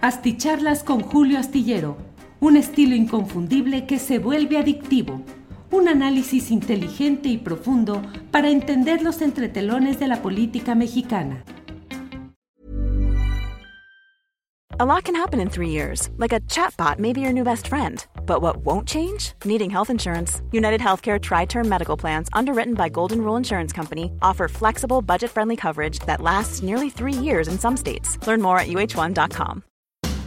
Asticharlas con Julio Astillero, un estilo inconfundible que se vuelve adictivo. Un análisis inteligente y profundo para entender los entretelones de la política mexicana. A lot can happen in three years, like a chatbot may be your new best friend. But what won't change? Needing health insurance. United Healthcare Tri Term Medical Plans, underwritten by Golden Rule Insurance Company, offer flexible, budget friendly coverage that lasts nearly three years in some states. Learn more at uh1.com.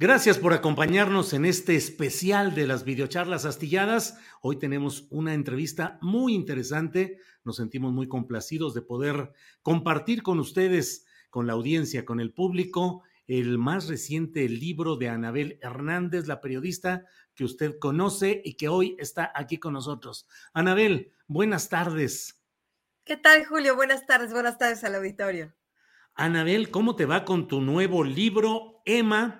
Gracias por acompañarnos en este especial de las videocharlas astilladas. Hoy tenemos una entrevista muy interesante. Nos sentimos muy complacidos de poder compartir con ustedes, con la audiencia, con el público, el más reciente libro de Anabel Hernández, la periodista que usted conoce y que hoy está aquí con nosotros. Anabel, buenas tardes. ¿Qué tal, Julio? Buenas tardes, buenas tardes al auditorio. Anabel, ¿cómo te va con tu nuevo libro, Emma?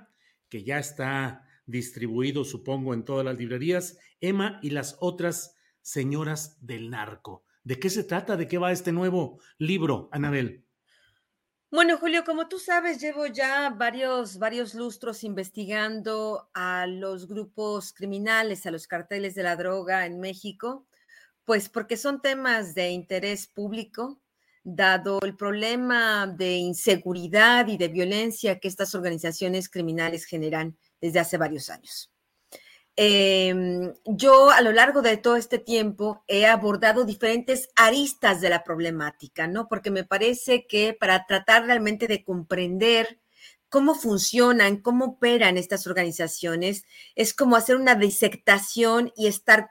Que ya está distribuido, supongo, en todas las librerías, Emma y las otras señoras del narco. ¿De qué se trata? ¿De qué va este nuevo libro, Anabel? Bueno, Julio, como tú sabes, llevo ya varios, varios lustros investigando a los grupos criminales, a los carteles de la droga en México, pues porque son temas de interés público, dado el problema de inseguridad y de violencia que estas organizaciones criminales generan desde hace varios años. Em, yo a lo largo de todo este tiempo he abordado diferentes aristas de la problemática, ¿no? Porque me parece que para tratar realmente de comprender cómo funcionan, cómo operan estas organizaciones, es como hacer una disectación y estar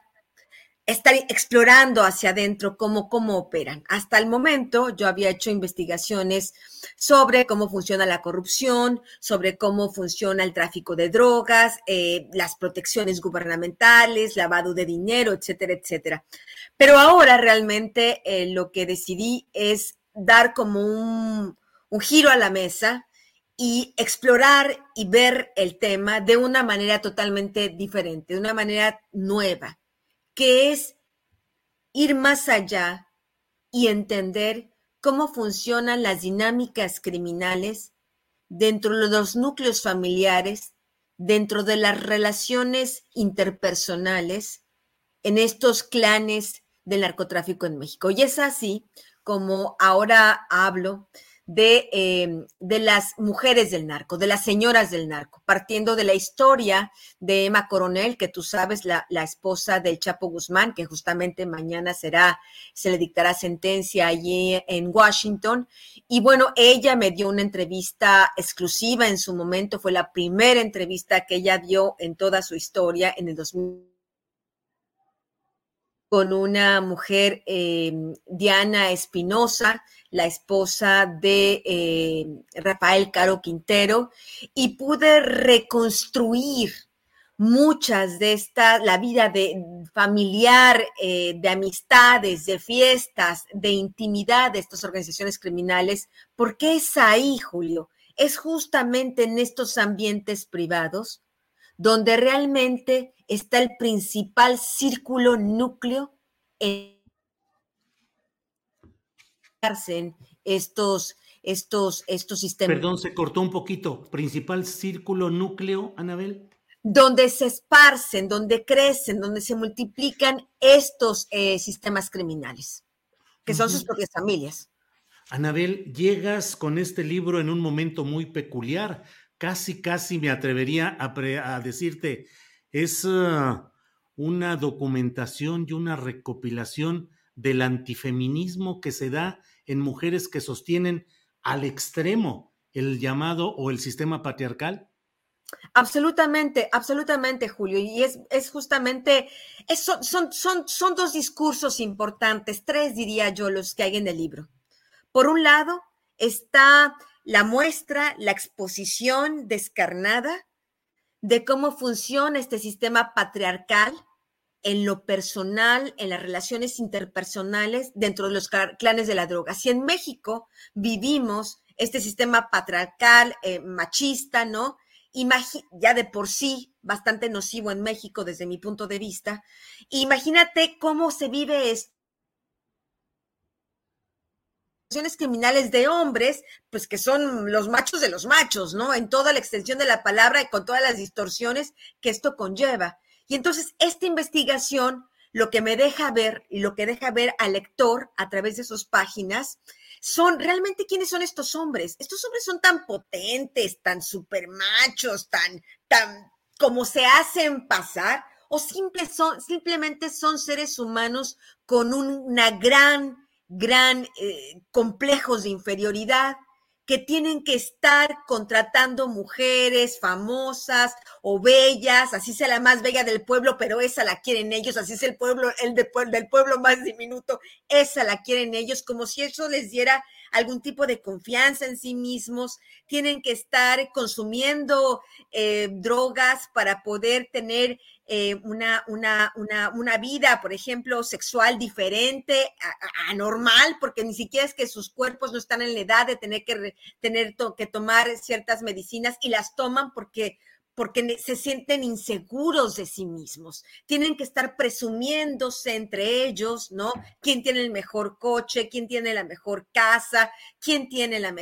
estar explorando hacia adentro cómo, cómo operan. Hasta el momento yo había hecho investigaciones sobre cómo funciona la corrupción, sobre cómo funciona el tráfico de drogas, eh, las protecciones gubernamentales, lavado de dinero, etcétera, etcétera. Pero ahora realmente eh, lo que decidí es dar como un, un giro a la mesa y explorar y ver el tema de una manera totalmente diferente, de una manera nueva que es ir más allá y entender cómo funcionan las dinámicas criminales dentro de los núcleos familiares, dentro de las relaciones interpersonales en estos clanes del narcotráfico en México. Y es así como ahora hablo de, em, de, las mujeres del narco, de las señoras del narco, partiendo de la historia de Emma Coronel, que tú sabes, la, la, esposa del Chapo Guzmán, que justamente mañana será, se le dictará sentencia allí en Washington. Y bueno, ella me dio una entrevista exclusiva en su momento, fue la primera entrevista que ella dio en toda su historia en el 2000 con una mujer, eh, Diana Espinosa, la esposa de eh, Rafael Caro Quintero, y pude reconstruir muchas de estas, la vida de familiar, eh, de amistades, de fiestas, de intimidad de estas organizaciones criminales, porque es ahí, Julio, es justamente en estos ambientes privados donde realmente está el principal círculo núcleo en estos, estos, estos sistemas. Perdón, se cortó un poquito. Principal círculo núcleo, Anabel. Donde se esparcen, donde crecen, donde se multiplican estos eh, sistemas criminales, que son sus propias familias. Anabel, llegas con este libro en un momento muy peculiar. Casi, casi me atrevería a, decirte, es ah, una documentación y una recopilación del antifeminismo que se da en mujeres que sostienen al extremo el llamado o el sistema patriarcal? Absolutamente, absolutamente, Julio. Y es, justamente, son dos discursos importantes, tres diría yo, los que hay en el libro. Por un lado, está la muestra, la exposición descarnada de cómo funciona este sistema patriarcal en lo personal, en las relaciones interpersonales dentro de los clanes de la droga. Si en México vivimos este sistema patriarcal, eh, machista, ¿no? ya de por sí bastante nocivo en México desde mi punto de vista, imagínate cómo se vive esto criminales de hombres, pues que son los machos de los machos, ¿no? En toda la extensión de la palabra y con todas las distorsiones que esto conlleva. Y entonces esta investigación lo que me deja ver y lo que deja ver al lector a través de sus páginas son realmente quiénes son estos hombres. Estos hombres son tan potentes, tan super machos, tan, tan como se hacen pasar, o son, simplemente son seres humanos con una gran, gran eh, complejos de inferioridad que tienen que estar contratando mujeres famosas o bellas, así sea la más bella del pueblo, pero esa la quieren ellos, así es el pueblo, el del pueblo más diminuto, esa la quieren ellos, como si eso les diera algún tipo de confianza en sí mismos, tienen que estar consumiendo eh, drogas para poder tener eh, una, una, una, una, vida, por ejemplo, sexual diferente, anormal, porque ni siquiera es que sus cuerpos no están en la edad de tener que, tener que tomar ciertas medicinas y las toman porque porque se sienten inseguros de sí mismos. Tienen que estar presumiéndose entre ellos, ¿no? ¿Quién tiene el mejor coche? ¿Quién tiene la mejor casa? ¿Quién tiene la,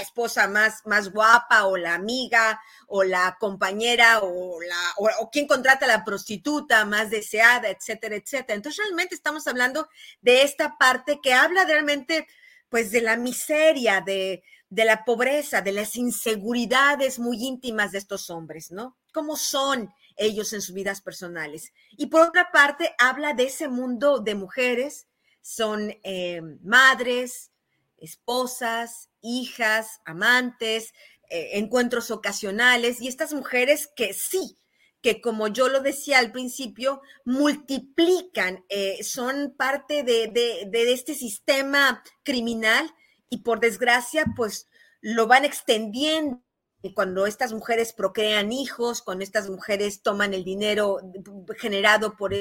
esposa más, más guapa o la amiga o la compañera o, la, o, quién contrata a la prostituta más deseada, etcétera, etcétera? Entonces realmente estamos hablando de esta parte que habla realmente pues de la miseria, de, de la pobreza, de las inseguridades muy íntimas de estos hombres, ¿no? ¿Cómo son ellos en sus vidas personales? Y por otra parte, habla de ese mundo de mujeres, son eh, madres, esposas, hijas, amantes, eh, encuentros ocasionales, y estas mujeres que sí, que como yo lo decía al principio, multiplican, eh, son parte de, de este sistema criminal y por desgracia, pues lo van extendiendo. Cuando estas mujeres procrean hijos, cuando estas mujeres toman el dinero generado por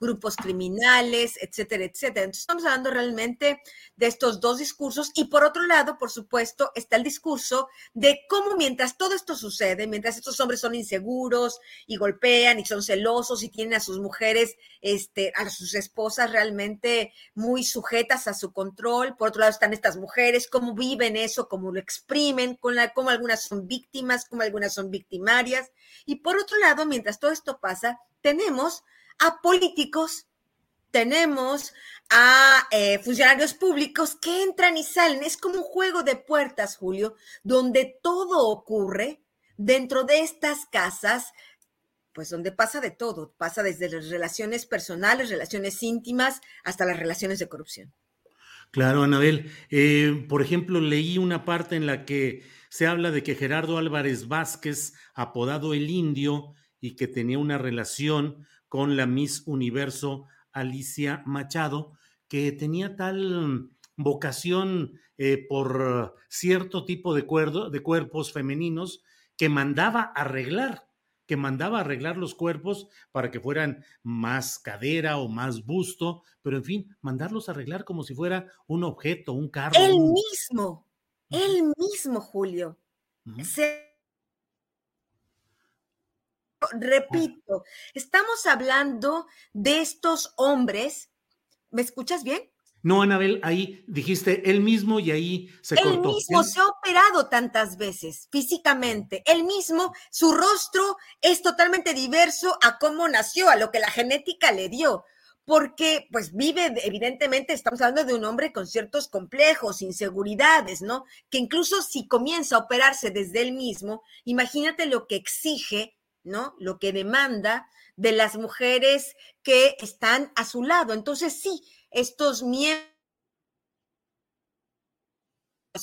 grupos criminales, etcétera, etcétera. Entonces estamos hablando realmente de estos dos discursos y por otro lado, por supuesto, está el discurso de cómo mientras todo esto sucede, mientras estos hombres son inseguros y golpean y son celosos y tienen a sus mujeres, este, a sus esposas realmente muy sujetas a su control, por otro lado están estas mujeres, cómo viven eso, cómo lo exprimen, con la, cómo algunas son víctimas, cómo algunas son victimarias. Y por otro lado, mientras todo esto pasa, tenemos a políticos, tenemos a eh, funcionarios públicos que entran y salen. Es como un juego de puertas, Julio, donde todo ocurre dentro de estas casas, pues donde pasa de todo, pasa desde las relaciones personales, relaciones íntimas, hasta las relaciones de corrupción. Claro, Anabel. Eh, por ejemplo, leí una parte en la que se habla de que Gerardo Álvarez Vázquez, apodado el Indio, y que tenía una relación con la Miss Universo Alicia Machado, que tenía tal vocación eh, por cierto tipo de, de cuerpos femeninos que mandaba arreglar, que mandaba arreglar los cuerpos para que fueran más cadera o más busto, pero en fin, mandarlos a arreglar como si fuera un objeto, un carro. El mismo, el mismo, Julio. Repito, estamos hablando de estos hombres. ¿Me escuchas bien? No, Anabel, ahí dijiste él mismo y ahí se cortó. Él mismo se ha operado tantas veces físicamente. Él mismo, su rostro es totalmente diverso a cómo nació, a lo que la genética le dio. Porque, pues, vive, evidentemente, estamos hablando de un hombre con ciertos complejos, inseguridades, ¿no? Que incluso si comienza a operarse desde él mismo, imagínate lo que exige ¿no? Lo que demanda de las mujeres que están a su lado. Entonces, sí, estos miembros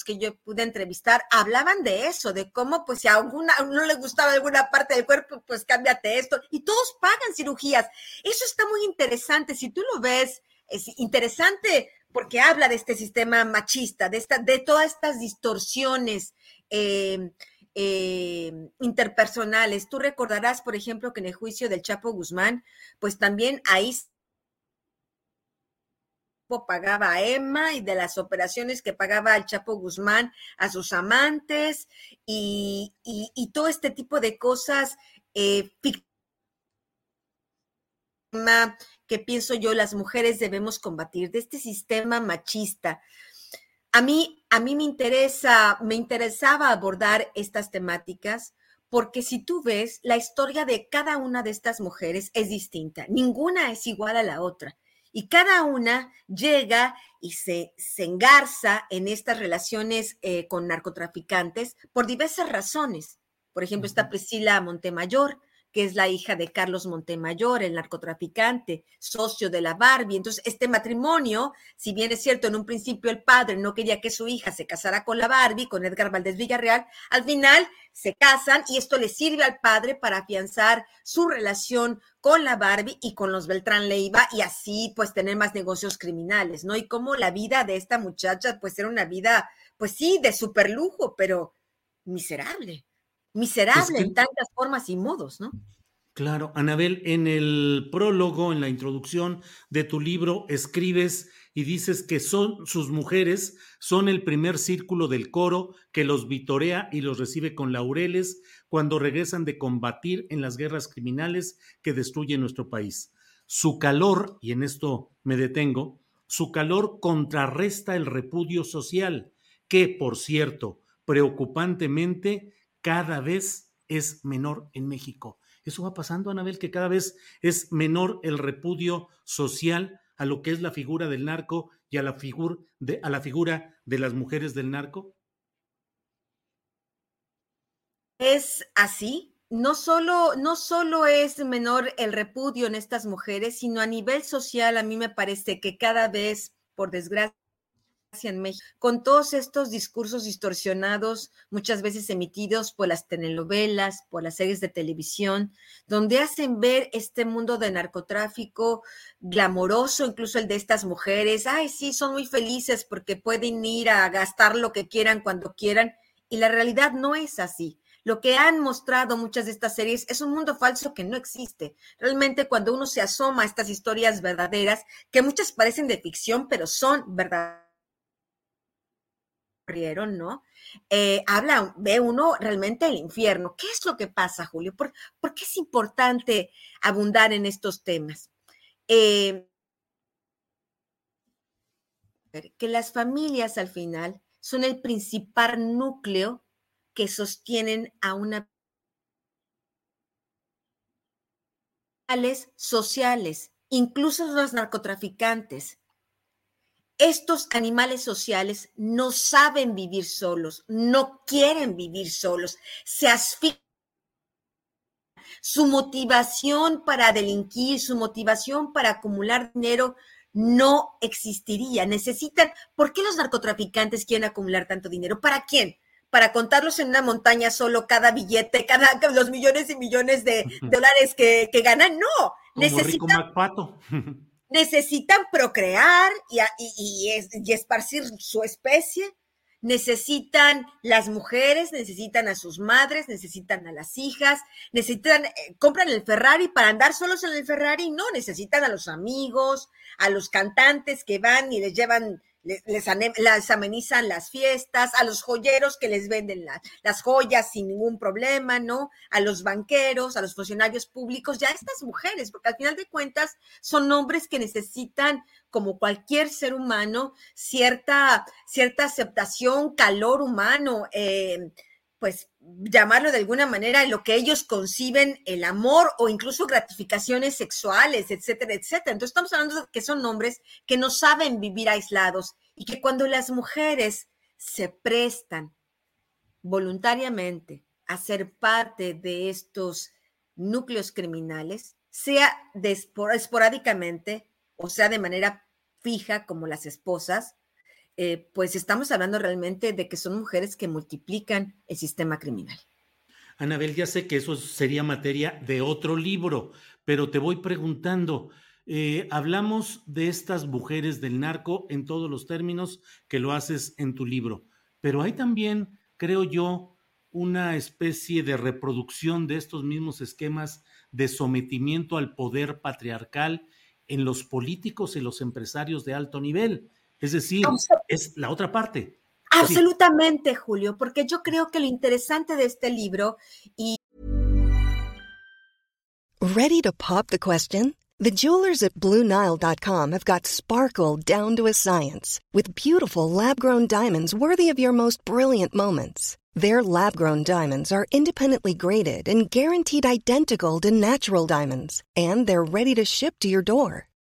que yo pude entrevistar hablaban de eso, de cómo pues si a alguna no le gustaba alguna parte del cuerpo, pues cámbiate esto y todos pagan cirugías. Eso está muy interesante, si tú lo ves, es interesante porque habla de este sistema machista, de, esta, de todas estas distorsiones eh, eh, interpersonales. Tú recordarás, por ejemplo, que en el juicio del Chapo Guzmán, pues también ahí pagaba a Emma y de las operaciones que pagaba el Chapo Guzmán a sus amantes y, todo este tipo de cosas eh, que pienso yo las mujeres debemos combatir de este sistema machista. A mí, a mí me interesa, me interesaba abordar estas temáticas porque si tú ves, la historia de cada una de estas mujeres es distinta. Ninguna es igual a la otra. Y cada una llega y se, se engarza en estas relaciones eh, con narcotraficantes por diversas razones. Por ejemplo, está Priscila Montemayor, que es la hija de Carlos Montemayor, el narcotraficante, socio de la Barbie. Entonces, este matrimonio, si bien es cierto, en un principio el padre no quería que su hija se casara con la Barbie, con Edgar Valdés Villarreal, al final se casan y esto le sirve al padre para afianzar su relación con la Barbie y con los Beltrán Leiva y así pues tener más negocios criminales, ¿no? Y como la vida de esta muchacha pues era una vida, pues sí, de super lujo, pero miserable miserable en tantas formas y modos, ¿no? Claro, Anabel, en el prólogo, en la introducción de tu libro, escribes y dices que son sus mujeres, son el primer círculo del coro que los vitorea y los recibe con laureles cuando regresan de combatir en las guerras criminales que destruyen nuestro país. Su calor, y en esto me detengo, su calor contrarresta el repudio social, que, por cierto, preocupantemente cada vez es menor en México. Eso va pasando, Anabel, que cada vez es menor el repudio social a lo que es la figura del narco y a la, de, a la figura de las mujeres del narco. Es así. No solo, no solo es menor el repudio en estas mujeres, sino a nivel social a mí me parece que cada vez, por desgracia, con todos estos discursos distorsionados, muchas veces emitidos por las telenovelas, por las series de televisión, donde hacen ver este mundo de narcotráfico glamoroso, incluso el de estas mujeres, ay, sí, son muy felices porque pueden ir a gastar lo que quieran cuando quieran, y la realidad no es así. Lo que han mostrado muchas de estas series es un mundo falso que no existe. Realmente cuando uno se asoma a estas historias verdaderas, que muchas parecen de ficción, pero son verdaderas ¿no? Eh, habla, ve uno realmente el infierno. ¿Qué es lo que pasa, Julio? ¿Por, qué es importante abundar en estos temas? Eh, que las familias al final son el principal núcleo que sostienen a una sociales, incluso los narcotraficantes, estos animales sociales no saben vivir solos, no quieren vivir solos, se asfixian. Su motivación para delinquir, su motivación para acumular dinero no existiría. Necesitan, ¿por qué los narcotraficantes quieren acumular tanto dinero? ¿Para quién? para contarlos en una montaña solo cada billete, cada los millones y millones de dólares que, ganan. No, necesitan, necesitan procrear y, esparcir su especie, necesitan las mujeres, necesitan a sus madres, necesitan a las hijas, necesitan, eh, compran el Ferrari para andar solos en el Ferrari, no, necesitan a los amigos, a los cantantes que van y les llevan les, amenizan las fiestas, a los joyeros que les venden las joyas sin ningún problema, ¿no? A los banqueros, a los funcionarios públicos, ya estas mujeres, porque al final de cuentas son hombres que necesitan, como cualquier ser humano, cierta, cierta aceptación, calor humano, eh, pues llamarlo de alguna manera lo que ellos conciben el amor o incluso gratificaciones sexuales, etcétera, etcétera. Entonces estamos hablando de que son hombres que no saben vivir aislados y que cuando las mujeres se prestan voluntariamente a ser parte de estos núcleos criminales, sea esporádicamente o sea de manera fija como las esposas, eh, pues estamos hablando realmente de que son mujeres que multiplican el sistema criminal. Anabel, ya sé que eso sería materia de otro libro, pero te voy preguntando, eh, hablamos de estas mujeres del narco en todos los términos que lo haces en tu libro, pero hay también, creo yo, una especie de reproducción de estos mismos esquemas de sometimiento al poder patriarcal en los políticos y los empresarios de alto nivel. Es decir, es la otra parte. Absolutamente, Julio, porque yo creo que lo interesante de este libro y... Ready to pop the question? The jewelers at BlueNile.com have got sparkle down to a science with beautiful lab-grown diamonds worthy of your most brilliant moments. Their lab-grown diamonds are independently graded and guaranteed identical to natural diamonds, and they're ready to ship to your door.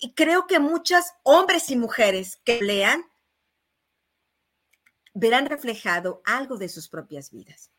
y creo que muchas hombres y mujeres que lean verán reflejado algo de sus propias vidas.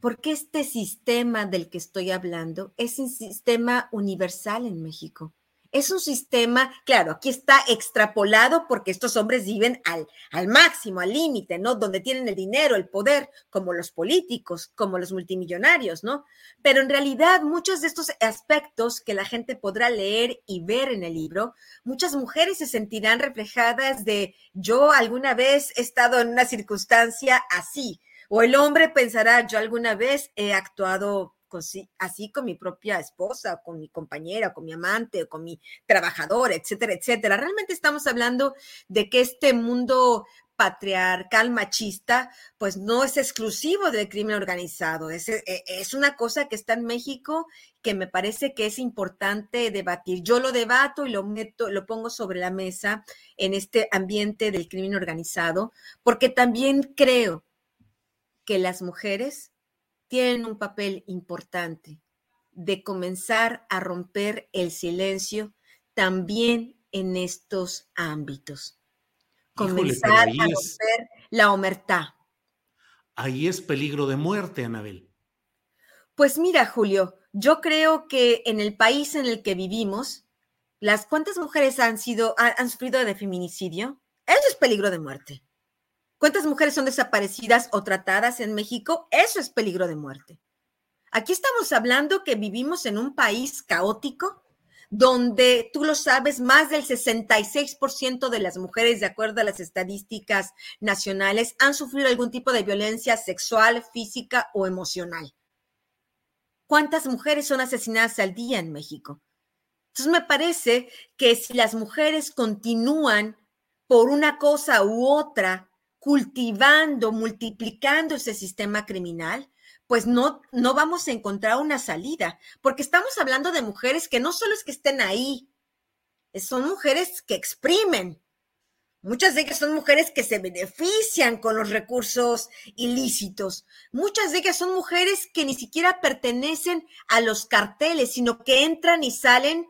Porque este sistema del que estoy hablando es un sistema universal en México. Es un sistema, claro, aquí está extrapolado porque estos hombres viven al, al máximo, al límite, ¿no? Donde tienen el dinero, el poder, como los políticos, como los multimillonarios, ¿no? Pero en realidad muchos de estos aspectos que la gente podrá leer y ver en el libro, muchas mujeres se sentirán reflejadas de yo alguna vez he estado en una circunstancia así, o el hombre pensará yo alguna vez he actuado así con mi propia esposa, con mi compañera, con mi amante, con mi trabajador, etcétera, etcétera. Realmente estamos hablando de que este mundo patriarcal machista, pues no es exclusivo del crimen organizado, es, e, es, una cosa que está en México que me parece que es importante debatir. Yo lo debato y lo meto, lo pongo sobre la mesa en este ambiente del crimen organizado, porque también creo que las mujeres tienen un papel importante de comenzar a romper el silencio también en estos ámbitos. Comenzar a romper la omertá. Ahí es peligro de muerte, Anabel. Pues mira, Julio, yo creo que en el país en el que vivimos, las cuántas mujeres han sido han sufrido de feminicidio, eso es peligro de muerte. ¿Cuántas mujeres son desaparecidas o tratadas en México? Eso es peligro de muerte. Aquí estamos hablando que vivimos en un país caótico donde, tú lo sabes, más del 66% de las mujeres, de acuerdo a las estadísticas nacionales, han sufrido algún tipo de violencia sexual, física o emocional. ¿Cuántas mujeres son asesinadas al día en México? Entonces me parece que si las mujeres continúan por una cosa u otra cultivando, multiplicando ese sistema criminal, pues no, no vamos a encontrar una salida, porque estamos hablando de mujeres que no solo es que estén ahí, son mujeres que exprimen. Muchas de ellas son mujeres que se benefician con los recursos ilícitos. Muchas de ellas son mujeres que ni siquiera pertenecen a los carteles, sino que entran y salen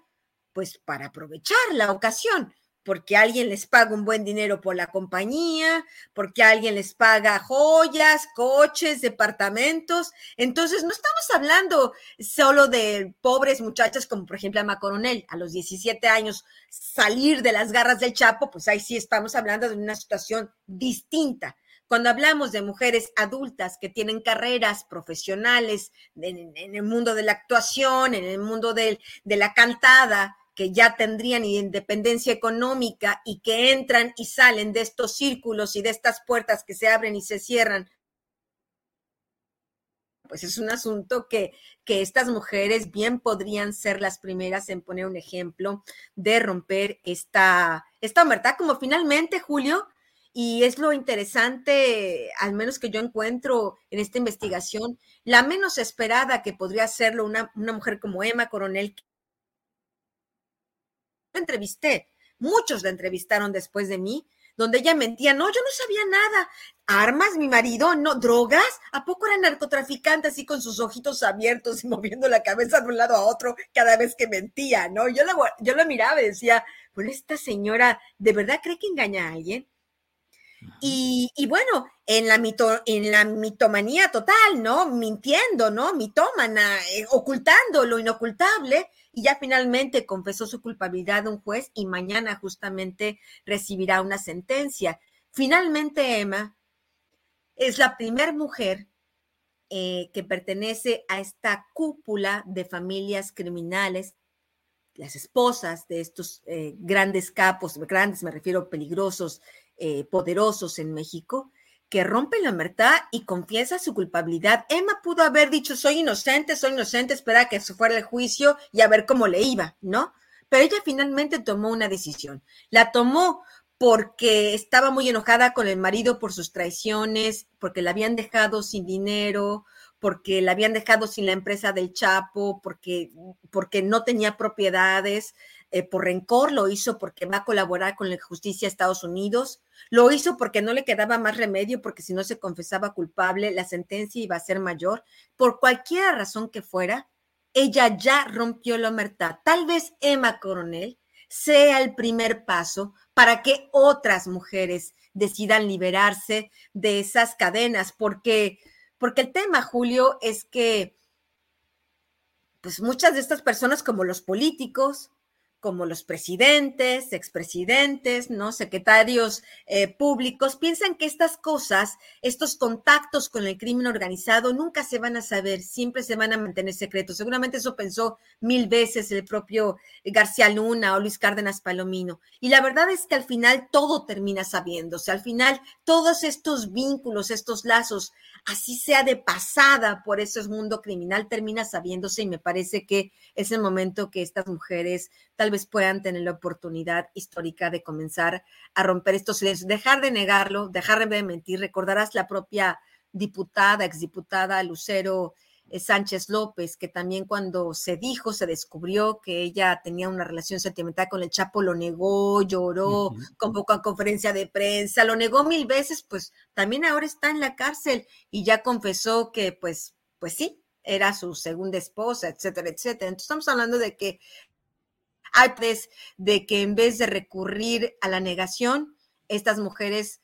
pues para aprovechar la ocasión porque alguien les paga un buen dinero por la compañía, porque alguien les paga joyas, coches, departamentos. Entonces, no estamos hablando solo de pobres muchachas como por ejemplo Ama Coronel, a los 17 años salir de las garras del Chapo, pues ahí sí estamos hablando de una situación distinta. Cuando hablamos de mujeres adultas que tienen carreras profesionales en, el mundo de la actuación, en el mundo de la cantada, que ya tendrían independencia económica y que entran y salen de estos círculos y de estas puertas que se abren y se cierran, pues es un asunto que, que estas mujeres bien podrían ser las primeras en poner un ejemplo de romper esta, esta verdad, como finalmente, Julio, Y es lo interesante, al menos que yo encuentro en esta investigación, la menos esperada que podría serlo una, una mujer como Emma Coronel. La entrevisté, muchos la entrevistaron después de mí, donde ella mentía, no, yo no sabía nada. Armas, mi marido, no, drogas, ¿a poco era narcotraficante así con sus ojitos abiertos y moviendo la cabeza de un lado a otro cada vez que mentía, ¿no? Yo la, yo la miraba y decía, bueno, esta señora, ¿de verdad cree que engaña a alguien? Y, bueno, en la, mito, en la mitomanía total, ¿no? Mintiendo, ¿no? Mitómana, eh, ocultando lo inocultable, y ya finalmente confesó su culpabilidad de un juez y mañana justamente recibirá una sentencia. Finalmente, Emma es la primera mujer eh, que pertenece a esta cúpula de familias criminales, las esposas de estos eh, grandes capos, grandes me refiero peligrosos, eh, poderosos en México, que rompen la verdad y confiesa su culpabilidad. Emma pudo haber dicho, soy inocente, soy inocente, espera que se fuera el juicio y a ver cómo le iba, ¿no? Pero ella finalmente tomó una decisión. La tomó porque estaba muy enojada con el marido por sus traiciones, porque la habían dejado sin dinero, porque la habían dejado sin la empresa del Chapo, porque, porque no tenía propiedades, eh, por rencor, lo hizo porque va a colaborar con la justicia de Estados Unidos, lo hizo porque no le quedaba más remedio, porque si no se confesaba culpable, la sentencia iba a ser mayor, por cualquier razón que fuera, ella ya rompió la omertad. Tal vez Emma Coronel sea el primer paso para que otras mujeres decidan liberarse de esas cadenas, porque, porque el tema, Julio, es que pues muchas de estas personas, como los políticos, como los presidentes, expresidentes, ¿no? secretarios eh, públicos, piensan que estas cosas, estos contactos con el crimen organizado nunca se van a saber, siempre se van a mantener secretos. Seguramente eso pensó mil veces el propio García Luna o Luis Cárdenas Palomino. Y la verdad es que al final todo termina sabiéndose, al final todos estos vínculos, estos lazos, así sea de pasada por eso es mundo criminal, termina sabiéndose y me parece que es el momento que estas mujeres tal vez puedan tener la oportunidad histórica de comenzar a romper estos silencios, dejar de negarlo, dejar de mentir. Recordarás la propia diputada, exdiputada Lucero eh, Sánchez López, que también cuando se dijo, se descubrió que ella tenía una relación sentimental con el Chapo, lo negó, lloró, convocó a conferencia de prensa, lo negó mil veces, pues también ahora está en la cárcel y ya confesó que pues, pues sí, era su segunda esposa, etcétera, etcétera. Entonces estamos hablando de que pues de que en vez de recurrir a la negación, estas mujeres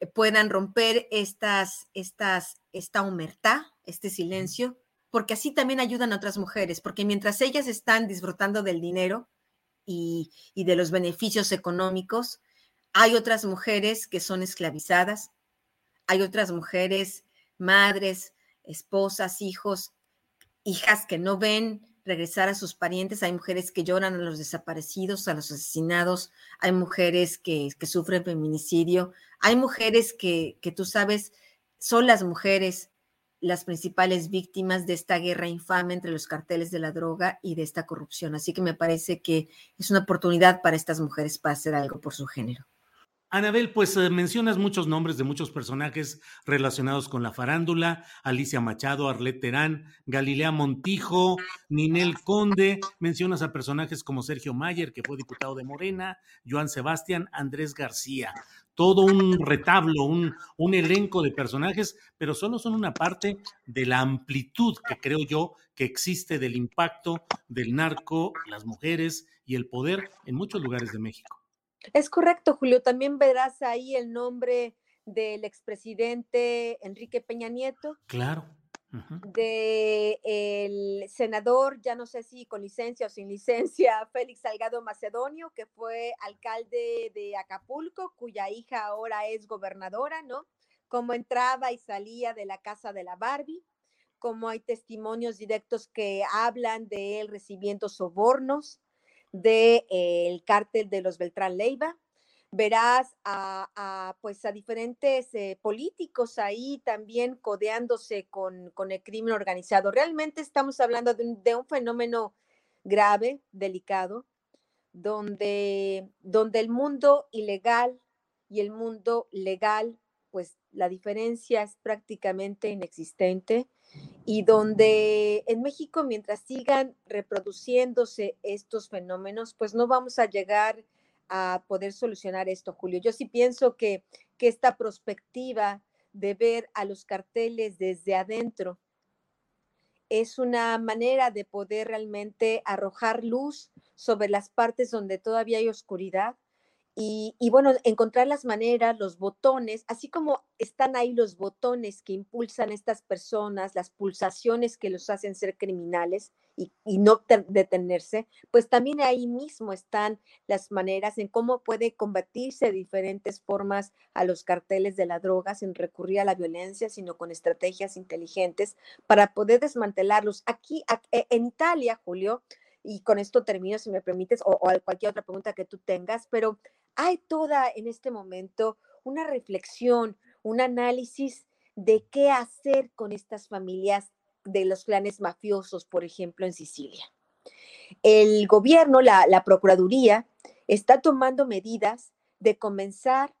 eh, puedan romper estas, estas, esta humertad, este silencio, porque así también ayudan a otras mujeres, porque mientras ellas están disfrutando del dinero y, y de los beneficios económicos, hay otras mujeres que son esclavizadas, hay otras mujeres, madres, esposas, hijos, hijas que no ven regresar a sus parientes, hay mujeres que lloran a los desaparecidos, a los asesinados, hay mujeres que, sufren feminicidio, hay mujeres que, que tú sabes, son las mujeres las principales víctimas de esta guerra infame entre los carteles de la droga y de esta corrupción. Así que me parece que es una oportunidad para estas mujeres para hacer algo por su género. Anabel, pues eh, mencionas muchos nombres de muchos personajes relacionados con la farándula, Alicia Machado, Arlet Terán, Galilea Montijo, Ninel Conde, mencionas a personajes como Sergio Mayer, que fue diputado de Morena, Joan Sebastián, Andrés García, todo un retablo, un, un elenco de personajes, pero solo son una parte de la amplitud que creo yo que existe del impacto del narco, las mujeres y el poder en muchos lugares de México. Es correcto, Julio. También verás ahí el nombre del expresidente Enrique Peña Nieto. Claro. De el senador, ya no sé si con licencia o sin licencia, Félix Salgado Macedonio, que fue alcalde de Acapulco, cuya hija ahora es gobernadora, ¿no? Cómo entraba y salía de la casa de la Barbie, cómo hay testimonios directos que hablan de él recibiendo sobornos, del el cártel de los Beltrán Leiva. Verás a, pues a diferentes eh, políticos ahí también codeándose con, con, el crimen organizado. Realmente estamos hablando de un, de un fenómeno grave, delicado, donde, donde el mundo ilegal y el mundo legal, pues la diferencia es prácticamente inexistente y donde en México, mientras sigan reproduciéndose estos fenómenos, pues no vamos a llegar a poder solucionar esto, Julio. Yo sí pienso que, que esta perspectiva de ver a los carteles desde adentro es una manera de poder realmente arrojar luz sobre las partes donde todavía hay oscuridad y, bueno, encontrar las maneras, los botones, así como están ahí los botones que impulsan a estas personas, las pulsaciones que los hacen ser criminales y, y no detenerse, pues también ahí mismo están las maneras en cómo puede convertirse de diferentes formas a los carteles de la droga sin recurrir a la violencia, sino con estrategias inteligentes para poder desmantelarlos. Aquí e, en Italia, Julio, y con esto termino, si me permites, o, o, cualquier otra pregunta que tú tengas, pero hay toda en este momento una reflexión, un análisis de qué hacer con estas familias de los clanes mafiosos, por ejemplo, en Sicilia. El gobierno, la, la Procuraduría, está tomando medidas de comenzar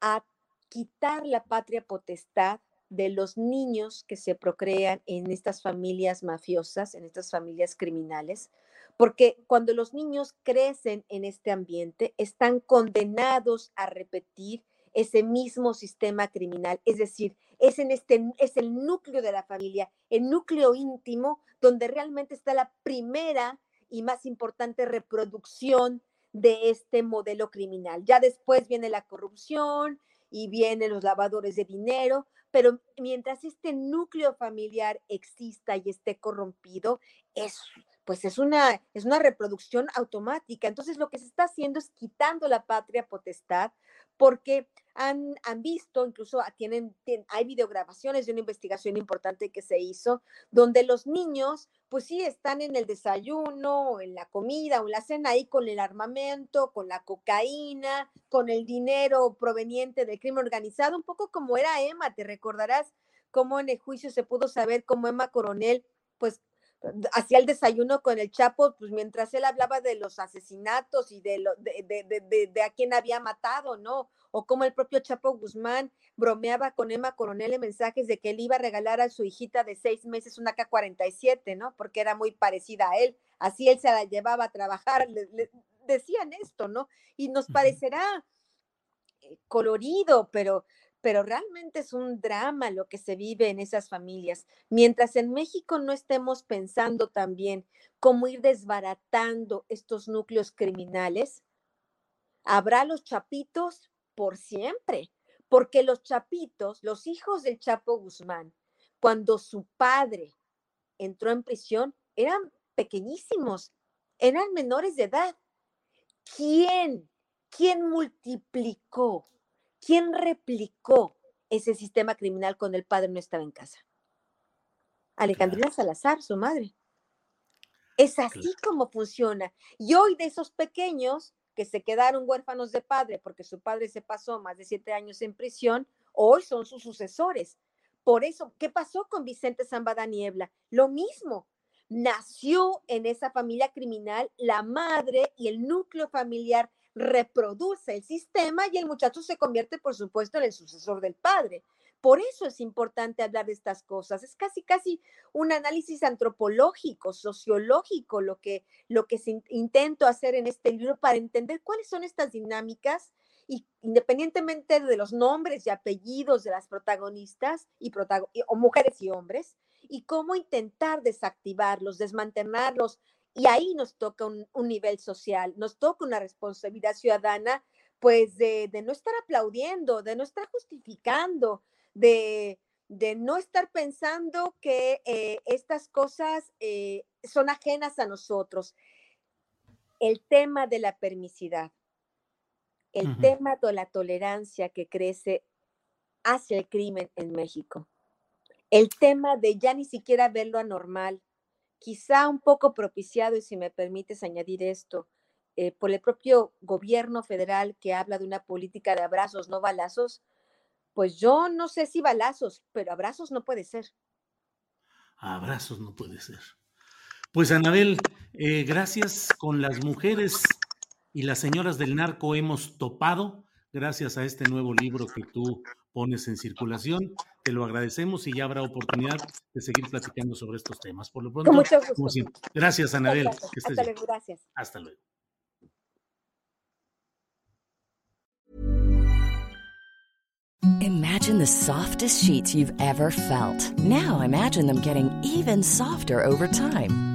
a quitar la patria potestad de los niños que se procrean en estas familias mafiosas, en estas familias criminales, porque cuando los niños crecen en este ambiente, están condenados a repetir ese mismo sistema criminal, es decir, es en este es el núcleo de la familia, el núcleo íntimo donde realmente está la primera y más importante reproducción de este modelo criminal. Ya después viene la corrupción y vienen los lavadores de dinero, pero mientras este núcleo familiar exista y esté corrompido, es pues es una, es una reproducción automática. Entonces lo que se está haciendo es quitando la patria potestad porque han, han visto, incluso tienen, hay videograbaciones de una investigación importante que se hizo, donde los niños, pues sí, están en el desayuno, en la comida o en la cena ahí con el armamento, con la cocaína, con el dinero proveniente del crimen organizado, un poco como era Emma, te recordarás cómo en el juicio se pudo saber cómo Emma Coronel, pues hacía el desayuno con el Chapo, pues mientras él hablaba de los asesinatos y de, lo, de, de, de, a quién había matado, ¿no? O como el propio Chapo Guzmán bromeaba con Emma Coronel en mensajes de que él iba a regalar a su hijita de seis meses una K-47, ¿no? Porque era muy parecida a él. Así él se la llevaba a trabajar. Le, decían esto, ¿no? Y nos parecerá eh, colorido, pero pero realmente es un drama lo que se vive en esas familias. Mientras en México no estemos pensando también cómo ir desbaratando estos núcleos criminales, habrá los chapitos por siempre, porque los chapitos, los hijos del Chapo Guzmán, cuando su padre entró en prisión, eran pequeñísimos, eran menores de edad. ¿Quién? ¿Quién multiplicó ¿Quién replicó ese sistema criminal cuando el padre no estaba en casa? Alejandrina Salazar, su madre. Es así como funciona. Y hoy de esos pequeños que se quedaron huérfanos de padre porque su padre se pasó más de siete años en prisión, hoy son sus sucesores. Por eso, ¿qué pasó con Vicente Zambada Niebla? Lo mismo. Nació en esa familia criminal la madre y el núcleo familiar reproduce el sistema y el muchacho se convierte, por supuesto, en el sucesor del padre. Por eso es importante hablar de estas cosas. Es casi, casi un análisis antropológico, sociológico, lo que, lo que intento hacer en este libro para entender cuáles son estas dinámicas y independientemente de los nombres y apellidos de las protagonistas y o mujeres y hombres, y cómo intentar desactivarlos, desmantelarlos, y ahí nos toca un, nivel social, nos toca una responsabilidad ciudadana, pues de, no estar aplaudiendo, de no estar justificando, de, no estar pensando que eh, estas cosas eh, son ajenas a nosotros. El tema de la permisidad, el tema de la tolerancia que crece hacia el crimen en México, el tema de ya ni siquiera verlo anormal, quizá un poco propiciado, y si me permites añadir esto, eh, por el propio gobierno federal que habla de una política de abrazos, no balazos, pues yo no sé si balazos, pero abrazos no puede ser. Abrazos no puede ser. Pues Anabel, eh, gracias con las mujeres y las señoras del narco hemos topado. gracias a este nuevo libro que tú pones en circulación. Te lo agradecemos y ya habrá oportunidad de seguir platicando sobre estos temas. Por lo pronto, mucho gusto. Gracias, Anabel. Hasta luego, gracias. Hasta luego. Imagine the softest sheets you've ever felt. Now imagine them getting even softer over time.